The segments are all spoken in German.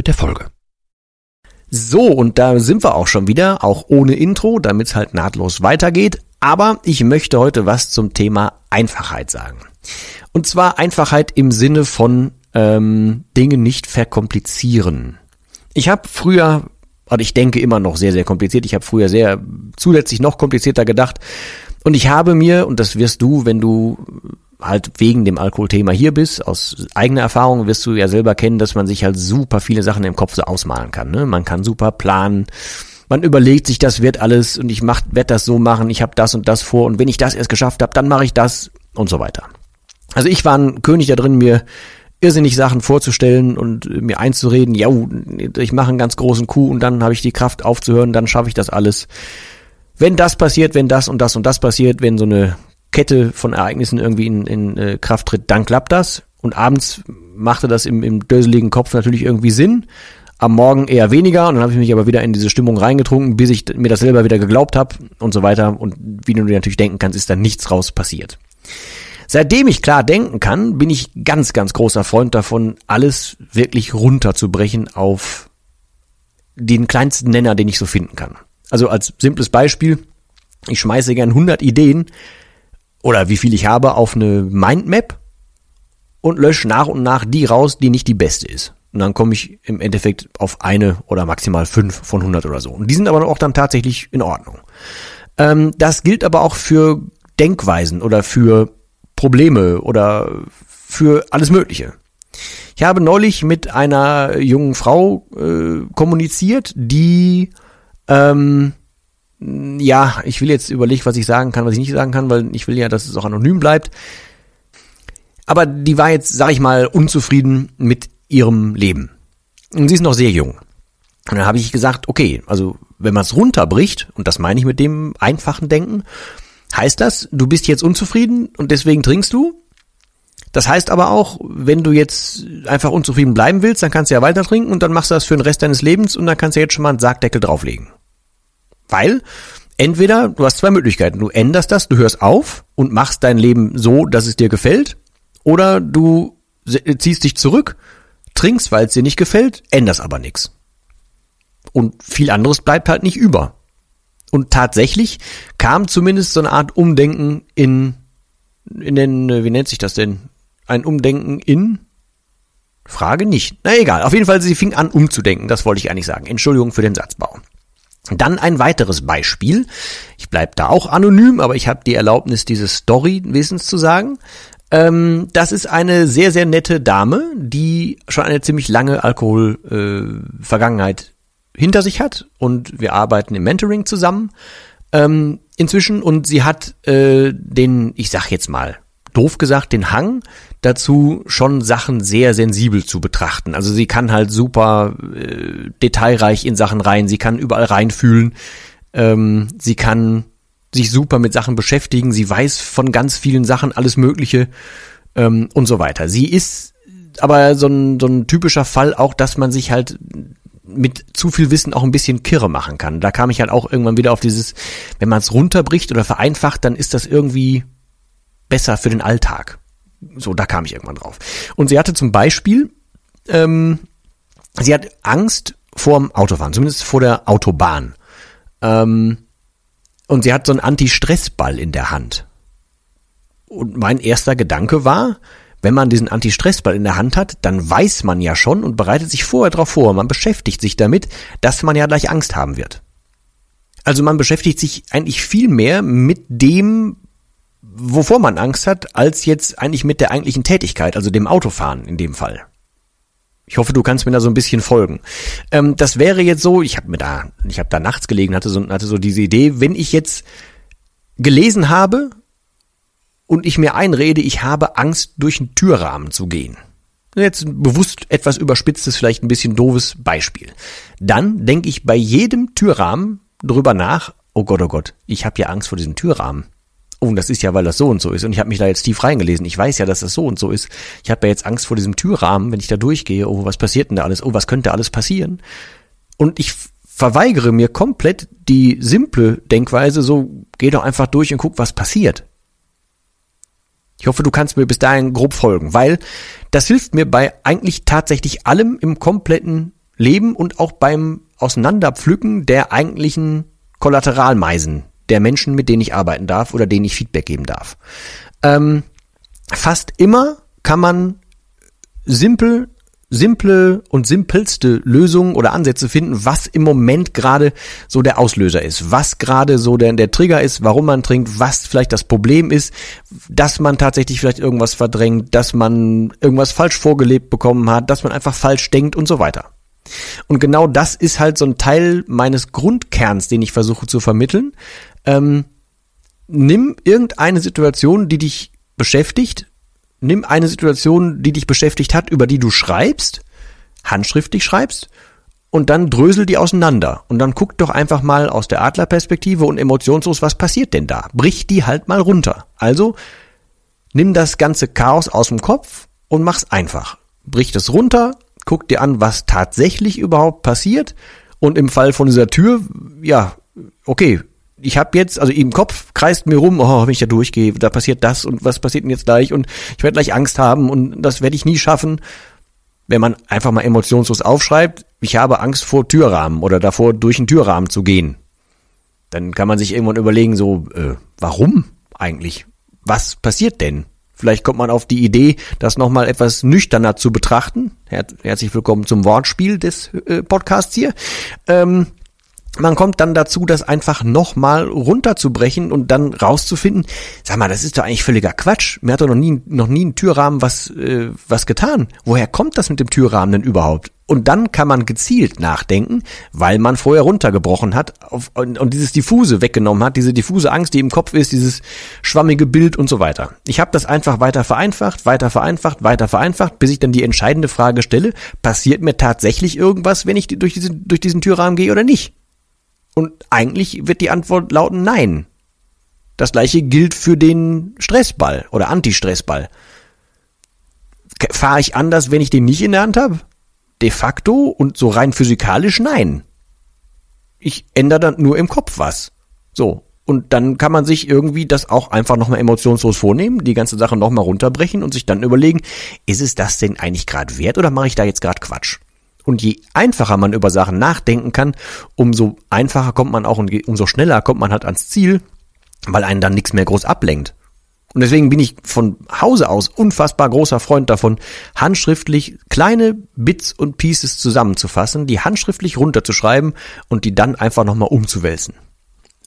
mit der Folge. So, und da sind wir auch schon wieder, auch ohne Intro, damit es halt nahtlos weitergeht. Aber ich möchte heute was zum Thema Einfachheit sagen. Und zwar Einfachheit im Sinne von ähm, Dinge nicht verkomplizieren. Ich habe früher, und ich denke immer noch sehr, sehr kompliziert, ich habe früher sehr zusätzlich noch komplizierter gedacht. Und ich habe mir, und das wirst du, wenn du halt wegen dem Alkoholthema hier bist, aus eigener Erfahrung wirst du ja selber kennen, dass man sich halt super viele Sachen im Kopf so ausmalen kann. Ne? Man kann super planen, man überlegt sich, das wird alles und ich mach, werd das so machen, ich habe das und das vor und wenn ich das erst geschafft habe, dann mache ich das und so weiter. Also ich war ein König da drin, mir irrsinnig Sachen vorzustellen und mir einzureden, ja, ich mache einen ganz großen Coup und dann habe ich die Kraft aufzuhören, dann schaffe ich das alles. Wenn das passiert, wenn das und das und das passiert, wenn so eine Kette von Ereignissen irgendwie in, in äh, Kraft tritt, dann klappt das. Und abends machte das im, im döseligen Kopf natürlich irgendwie Sinn. Am Morgen eher weniger und dann habe ich mich aber wieder in diese Stimmung reingetrunken, bis ich mir das selber wieder geglaubt habe und so weiter. Und wie du dir natürlich denken kannst, ist da nichts raus passiert. Seitdem ich klar denken kann, bin ich ganz, ganz großer Freund davon, alles wirklich runterzubrechen auf den kleinsten Nenner, den ich so finden kann. Also als simples Beispiel, ich schmeiße gern 100 Ideen oder wie viel ich habe auf eine Mindmap und lösche nach und nach die raus, die nicht die beste ist. Und dann komme ich im Endeffekt auf eine oder maximal fünf von 100 oder so. Und die sind aber auch dann tatsächlich in Ordnung. Ähm, das gilt aber auch für Denkweisen oder für Probleme oder für alles Mögliche. Ich habe neulich mit einer jungen Frau äh, kommuniziert, die ähm, ja, ich will jetzt überlegen, was ich sagen kann, was ich nicht sagen kann, weil ich will ja, dass es auch anonym bleibt. Aber die war jetzt, sag ich mal, unzufrieden mit ihrem Leben. Und sie ist noch sehr jung. Und dann habe ich gesagt, okay, also wenn man es runterbricht, und das meine ich mit dem einfachen Denken, heißt das, du bist jetzt unzufrieden und deswegen trinkst du. Das heißt aber auch, wenn du jetzt einfach unzufrieden bleiben willst, dann kannst du ja weiter trinken und dann machst du das für den Rest deines Lebens und dann kannst du jetzt schon mal einen Sargdeckel drauflegen. Weil entweder du hast zwei Möglichkeiten. Du änderst das, du hörst auf und machst dein Leben so, dass es dir gefällt. Oder du ziehst dich zurück, trinkst, weil es dir nicht gefällt, änderst aber nichts. Und viel anderes bleibt halt nicht über. Und tatsächlich kam zumindest so eine Art Umdenken in, in den, wie nennt sich das denn? Ein Umdenken in Frage nicht. Na egal, auf jeden Fall, sie fing an umzudenken, das wollte ich eigentlich sagen. Entschuldigung für den Satzbau. Dann ein weiteres Beispiel. Ich bleibe da auch anonym, aber ich habe die Erlaubnis, diese Story wissens zu sagen. Ähm, das ist eine sehr, sehr nette Dame, die schon eine ziemlich lange Alkohol-Vergangenheit äh, hinter sich hat und wir arbeiten im Mentoring zusammen ähm, inzwischen und sie hat äh, den, ich sag jetzt mal, doof gesagt, den Hang dazu, schon Sachen sehr sensibel zu betrachten. Also sie kann halt super äh, detailreich in Sachen rein, sie kann überall reinfühlen, ähm, sie kann sich super mit Sachen beschäftigen, sie weiß von ganz vielen Sachen alles Mögliche ähm, und so weiter. Sie ist aber so ein, so ein typischer Fall auch, dass man sich halt mit zu viel Wissen auch ein bisschen kirre machen kann. Da kam ich halt auch irgendwann wieder auf dieses, wenn man es runterbricht oder vereinfacht, dann ist das irgendwie besser für den Alltag. So, da kam ich irgendwann drauf. Und sie hatte zum Beispiel, ähm, sie hat Angst vorm Autofahren, zumindest vor der Autobahn. Ähm, und sie hat so einen Anti-Stress-Ball in der Hand. Und mein erster Gedanke war, wenn man diesen Anti-Stress-Ball in der Hand hat, dann weiß man ja schon und bereitet sich vorher darauf vor, man beschäftigt sich damit, dass man ja gleich Angst haben wird. Also man beschäftigt sich eigentlich viel mehr mit dem, wovor man Angst hat, als jetzt eigentlich mit der eigentlichen Tätigkeit, also dem Autofahren in dem Fall. Ich hoffe, du kannst mir da so ein bisschen folgen. Ähm, das wäre jetzt so, ich habe mir da, ich habe da nachts gelegen, hatte so, hatte so diese Idee, wenn ich jetzt gelesen habe und ich mir einrede, ich habe Angst, durch einen Türrahmen zu gehen. Jetzt bewusst etwas überspitztes, vielleicht ein bisschen doofes Beispiel. Dann denke ich bei jedem Türrahmen drüber nach, oh Gott, oh Gott, ich habe ja Angst vor diesem Türrahmen. Oh, das ist ja, weil das so und so ist. Und ich habe mich da jetzt tief reingelesen. Ich weiß ja, dass das so und so ist. Ich habe ja jetzt Angst vor diesem Türrahmen, wenn ich da durchgehe. Oh, was passiert denn da alles? Oh, was könnte alles passieren? Und ich verweigere mir komplett die simple Denkweise, so geh doch einfach durch und guck, was passiert. Ich hoffe, du kannst mir bis dahin grob folgen, weil das hilft mir bei eigentlich tatsächlich allem im kompletten Leben und auch beim Auseinanderpflücken der eigentlichen Kollateralmeisen der Menschen, mit denen ich arbeiten darf oder denen ich Feedback geben darf. Ähm, fast immer kann man simpel simple und simpelste Lösungen oder Ansätze finden, was im Moment gerade so der Auslöser ist, was gerade so der, der Trigger ist, warum man trinkt, was vielleicht das Problem ist, dass man tatsächlich vielleicht irgendwas verdrängt, dass man irgendwas falsch vorgelebt bekommen hat, dass man einfach falsch denkt und so weiter. Und genau das ist halt so ein Teil meines Grundkerns, den ich versuche zu vermitteln. Ähm, nimm irgendeine Situation, die dich beschäftigt, nimm eine Situation, die dich beschäftigt hat, über die du schreibst, handschriftlich schreibst, und dann drösel die auseinander. Und dann guck doch einfach mal aus der Adlerperspektive und emotionslos, was passiert denn da? Brich die halt mal runter. Also, nimm das ganze Chaos aus dem Kopf und mach's einfach. Brich das runter, guck dir an, was tatsächlich überhaupt passiert. Und im Fall von dieser Tür, ja, okay, ich habe jetzt, also im Kopf kreist mir rum, oh, wenn ich da durchgehe, da passiert das und was passiert denn jetzt gleich und ich werde gleich Angst haben und das werde ich nie schaffen. Wenn man einfach mal emotionslos aufschreibt, ich habe Angst vor Türrahmen oder davor, durch einen Türrahmen zu gehen, dann kann man sich irgendwann überlegen, so, äh, warum eigentlich? Was passiert denn? Vielleicht kommt man auf die Idee, das nochmal etwas nüchterner zu betrachten. Her herzlich willkommen zum Wortspiel des äh, Podcasts hier. Ähm, man kommt dann dazu, das einfach nochmal runterzubrechen und dann rauszufinden, sag mal, das ist doch eigentlich völliger Quatsch. Mir hat doch noch nie, noch nie ein Türrahmen was, äh, was getan. Woher kommt das mit dem Türrahmen denn überhaupt? Und dann kann man gezielt nachdenken, weil man vorher runtergebrochen hat auf, und, und dieses diffuse weggenommen hat, diese diffuse Angst, die im Kopf ist, dieses schwammige Bild und so weiter. Ich habe das einfach weiter vereinfacht, weiter vereinfacht, weiter vereinfacht, bis ich dann die entscheidende Frage stelle, passiert mir tatsächlich irgendwas, wenn ich durch diesen, durch diesen Türrahmen gehe oder nicht? Und eigentlich wird die Antwort lauten Nein. Das gleiche gilt für den Stressball oder Anti-Stressball. Fahre ich anders, wenn ich den nicht in der Hand habe? De facto und so rein physikalisch nein. Ich ändere dann nur im Kopf was. So. Und dann kann man sich irgendwie das auch einfach nochmal emotionslos vornehmen, die ganze Sache nochmal runterbrechen und sich dann überlegen, ist es das denn eigentlich gerade wert oder mache ich da jetzt gerade Quatsch? Und je einfacher man über Sachen nachdenken kann, umso einfacher kommt man auch und umso schneller kommt man halt ans Ziel, weil einen dann nichts mehr groß ablenkt. Und deswegen bin ich von Hause aus unfassbar großer Freund davon, handschriftlich kleine Bits und Pieces zusammenzufassen, die handschriftlich runterzuschreiben und die dann einfach nochmal umzuwälzen.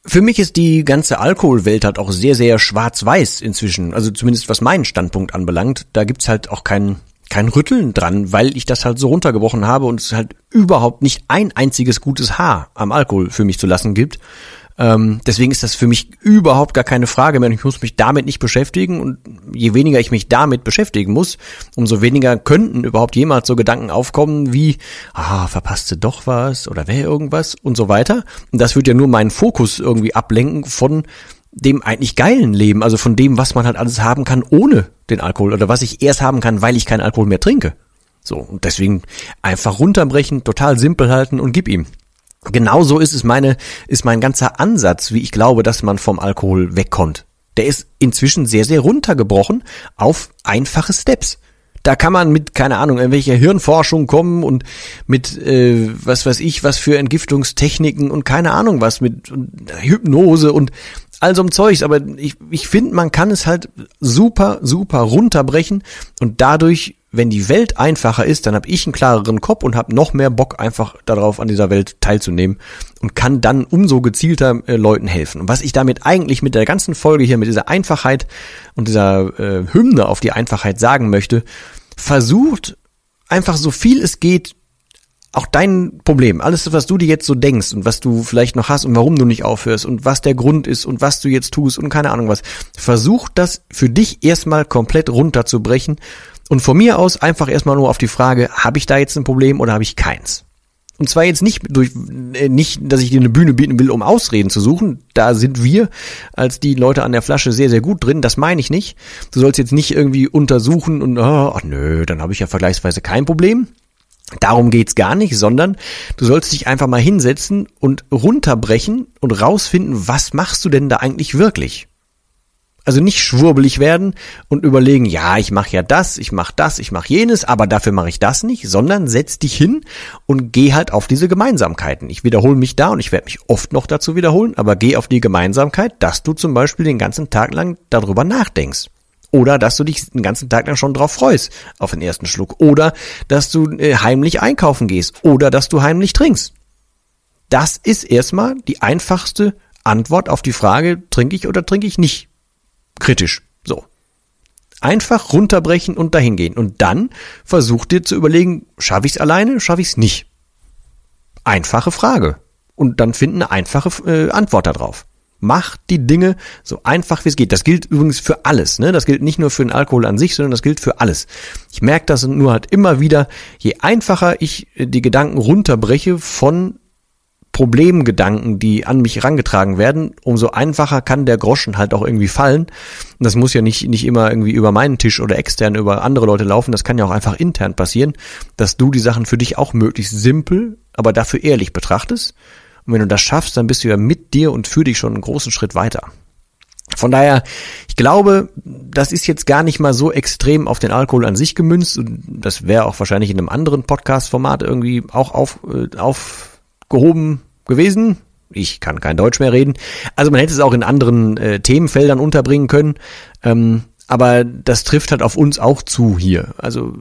Für mich ist die ganze Alkoholwelt halt auch sehr, sehr schwarz-weiß inzwischen. Also zumindest was meinen Standpunkt anbelangt. Da gibt's halt auch keinen kein Rütteln dran, weil ich das halt so runtergebrochen habe und es halt überhaupt nicht ein einziges gutes Haar am Alkohol für mich zu lassen gibt. Ähm, deswegen ist das für mich überhaupt gar keine Frage mehr. Ich muss mich damit nicht beschäftigen und je weniger ich mich damit beschäftigen muss, umso weniger könnten überhaupt jemals so Gedanken aufkommen wie, ah, verpasste doch was oder wäre irgendwas und so weiter. Und das wird ja nur meinen Fokus irgendwie ablenken von dem eigentlich geilen Leben, also von dem, was man halt alles haben kann ohne den Alkohol oder was ich erst haben kann, weil ich keinen Alkohol mehr trinke. So, und deswegen einfach runterbrechen, total simpel halten und gib ihm. Genauso ist es meine, ist mein ganzer Ansatz, wie ich glaube, dass man vom Alkohol wegkommt. Der ist inzwischen sehr, sehr runtergebrochen auf einfache Steps. Da kann man mit, keine Ahnung, irgendwelcher Hirnforschung kommen und mit, äh, was weiß ich, was für Entgiftungstechniken und keine Ahnung was, mit und Hypnose und all so ein Zeugs. Aber ich, ich finde, man kann es halt super, super runterbrechen und dadurch, wenn die Welt einfacher ist, dann habe ich einen klareren Kopf und habe noch mehr Bock einfach darauf, an dieser Welt teilzunehmen und kann dann umso gezielter äh, Leuten helfen. Und was ich damit eigentlich mit der ganzen Folge hier, mit dieser Einfachheit und dieser äh, Hymne auf die Einfachheit sagen möchte, versucht einfach so viel es geht auch dein Problem, alles, was du dir jetzt so denkst und was du vielleicht noch hast und warum du nicht aufhörst und was der Grund ist und was du jetzt tust und keine Ahnung was, versuch das für dich erstmal komplett runterzubrechen Und von mir aus einfach erstmal nur auf die Frage, habe ich da jetzt ein Problem oder habe ich keins? Und zwar jetzt nicht durch, äh, nicht, dass ich dir eine Bühne bieten will, um Ausreden zu suchen. Da sind wir als die Leute an der Flasche sehr, sehr gut drin. Das meine ich nicht. Du sollst jetzt nicht irgendwie untersuchen und, oh, nö, dann habe ich ja vergleichsweise kein Problem. Darum geht's gar nicht, sondern du sollst dich einfach mal hinsetzen und runterbrechen und rausfinden, was machst du denn da eigentlich wirklich? Also nicht schwurbelig werden und überlegen, ja, ich mache ja das, ich mache das, ich mache jenes, aber dafür mache ich das nicht, sondern setz dich hin und geh halt auf diese Gemeinsamkeiten. Ich wiederhole mich da und ich werde mich oft noch dazu wiederholen, aber geh auf die Gemeinsamkeit, dass du zum Beispiel den ganzen Tag lang darüber nachdenkst. Oder dass du dich den ganzen Tag lang schon drauf freust, auf den ersten Schluck. Oder dass du äh, heimlich einkaufen gehst. Oder dass du heimlich trinkst. Das ist erstmal die einfachste Antwort auf die Frage, trinke ich oder trinke ich nicht kritisch. So. Einfach runterbrechen und dahin gehen. Und dann versuch dir zu überlegen, schaffe ich es alleine, schaffe ich es nicht? Einfache Frage. Und dann finden eine einfache äh, Antwort darauf. Mach die Dinge so einfach wie es geht. Das gilt übrigens für alles. Ne? Das gilt nicht nur für den Alkohol an sich, sondern das gilt für alles. Ich merke das nur halt immer wieder, je einfacher ich äh, die Gedanken runterbreche von Problemgedanken, die an mich herangetragen werden, umso einfacher kann der Groschen halt auch irgendwie fallen. Das muss ja nicht, nicht immer irgendwie über meinen Tisch oder extern über andere Leute laufen. Das kann ja auch einfach intern passieren, dass du die Sachen für dich auch möglichst simpel, aber dafür ehrlich betrachtest. Und wenn du das schaffst, dann bist du ja mit dir und für dich schon einen großen Schritt weiter. Von daher, ich glaube, das ist jetzt gar nicht mal so extrem auf den Alkohol an sich gemünzt. Und das wäre auch wahrscheinlich in einem anderen Podcast-Format irgendwie auch auf, äh, auf gehoben gewesen. Ich kann kein Deutsch mehr reden. Also man hätte es auch in anderen äh, Themenfeldern unterbringen können. Ähm, aber das trifft halt auf uns auch zu hier. Also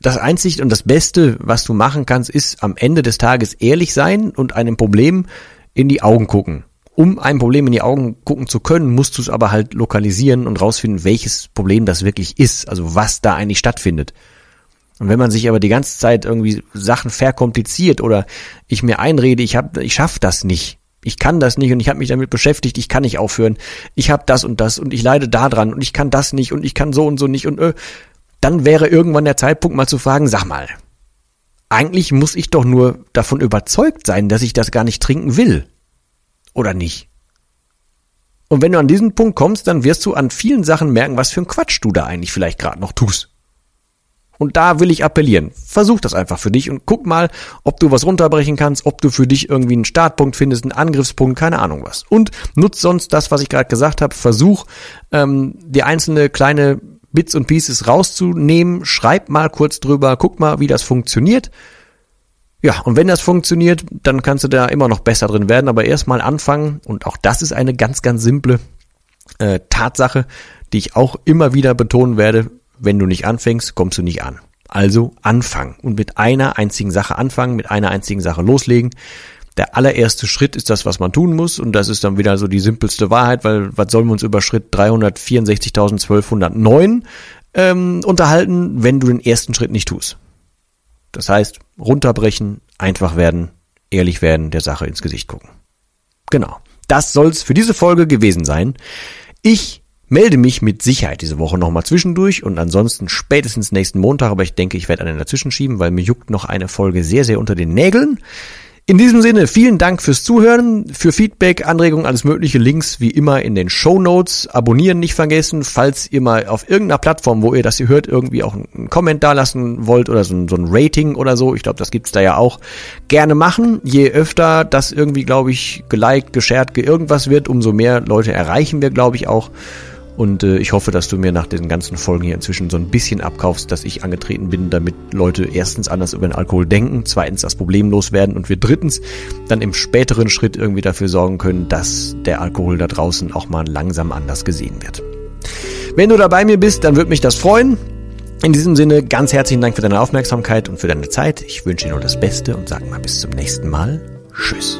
das Einzige und das Beste, was du machen kannst, ist am Ende des Tages ehrlich sein und einem Problem in die Augen gucken. Um ein Problem in die Augen gucken zu können, musst du es aber halt lokalisieren und rausfinden, welches Problem das wirklich ist, also was da eigentlich stattfindet. Und wenn man sich aber die ganze Zeit irgendwie Sachen verkompliziert oder ich mir einrede, ich hab, ich schaff das nicht, ich kann das nicht und ich habe mich damit beschäftigt, ich kann nicht aufhören, ich habe das und das und ich leide da dran und ich kann das nicht und ich kann so und so nicht und äh, dann wäre irgendwann der Zeitpunkt mal zu fragen, sag mal, eigentlich muss ich doch nur davon überzeugt sein, dass ich das gar nicht trinken will. Oder nicht? Und wenn du an diesen Punkt kommst, dann wirst du an vielen Sachen merken, was für ein Quatsch du da eigentlich vielleicht gerade noch tust. Und da will ich appellieren. Versuch das einfach für dich und guck mal, ob du was runterbrechen kannst, ob du für dich irgendwie einen Startpunkt findest, einen Angriffspunkt, keine Ahnung was. Und nutz sonst das, was ich gerade gesagt habe. Versuch, ähm, die einzelne kleine Bits und Pieces rauszunehmen. Schreib mal kurz drüber, guck mal, wie das funktioniert. Ja, und wenn das funktioniert, dann kannst du da immer noch besser drin werden. Aber erstmal anfangen. Und auch das ist eine ganz, ganz simple äh, Tatsache, die ich auch immer wieder betonen werde wenn du nicht anfängst, kommst du nicht an. Also anfangen und mit einer einzigen Sache anfangen, mit einer einzigen Sache loslegen. Der allererste Schritt ist das, was man tun muss und das ist dann wieder so die simpelste Wahrheit, weil was sollen wir uns über Schritt 364.1209 ähm, unterhalten, wenn du den ersten Schritt nicht tust. Das heißt, runterbrechen, einfach werden, ehrlich werden, der Sache ins Gesicht gucken. Genau. Das soll's für diese Folge gewesen sein. Ich Melde mich mit Sicherheit diese Woche nochmal zwischendurch und ansonsten spätestens nächsten Montag, aber ich denke, ich werde einen dazwischen schieben, weil mir juckt noch eine Folge sehr, sehr unter den Nägeln. In diesem Sinne, vielen Dank fürs Zuhören, für Feedback, Anregungen, alles mögliche. Links wie immer in den Show Notes. Abonnieren nicht vergessen, falls ihr mal auf irgendeiner Plattform, wo ihr das hier hört, irgendwie auch einen Kommentar lassen wollt oder so ein, so ein Rating oder so. Ich glaube, das gibt's da ja auch. Gerne machen. Je öfter das irgendwie, glaube ich, geliked, geshared, ge irgendwas wird, umso mehr Leute erreichen wir, glaube ich, auch. Und äh, ich hoffe, dass du mir nach den ganzen Folgen hier inzwischen so ein bisschen abkaufst, dass ich angetreten bin, damit Leute erstens anders über den Alkohol denken, zweitens das Problem loswerden und wir drittens dann im späteren Schritt irgendwie dafür sorgen können, dass der Alkohol da draußen auch mal langsam anders gesehen wird. Wenn du da bei mir bist, dann würde mich das freuen. In diesem Sinne ganz herzlichen Dank für deine Aufmerksamkeit und für deine Zeit. Ich wünsche dir nur das Beste und sage mal bis zum nächsten Mal. Tschüss.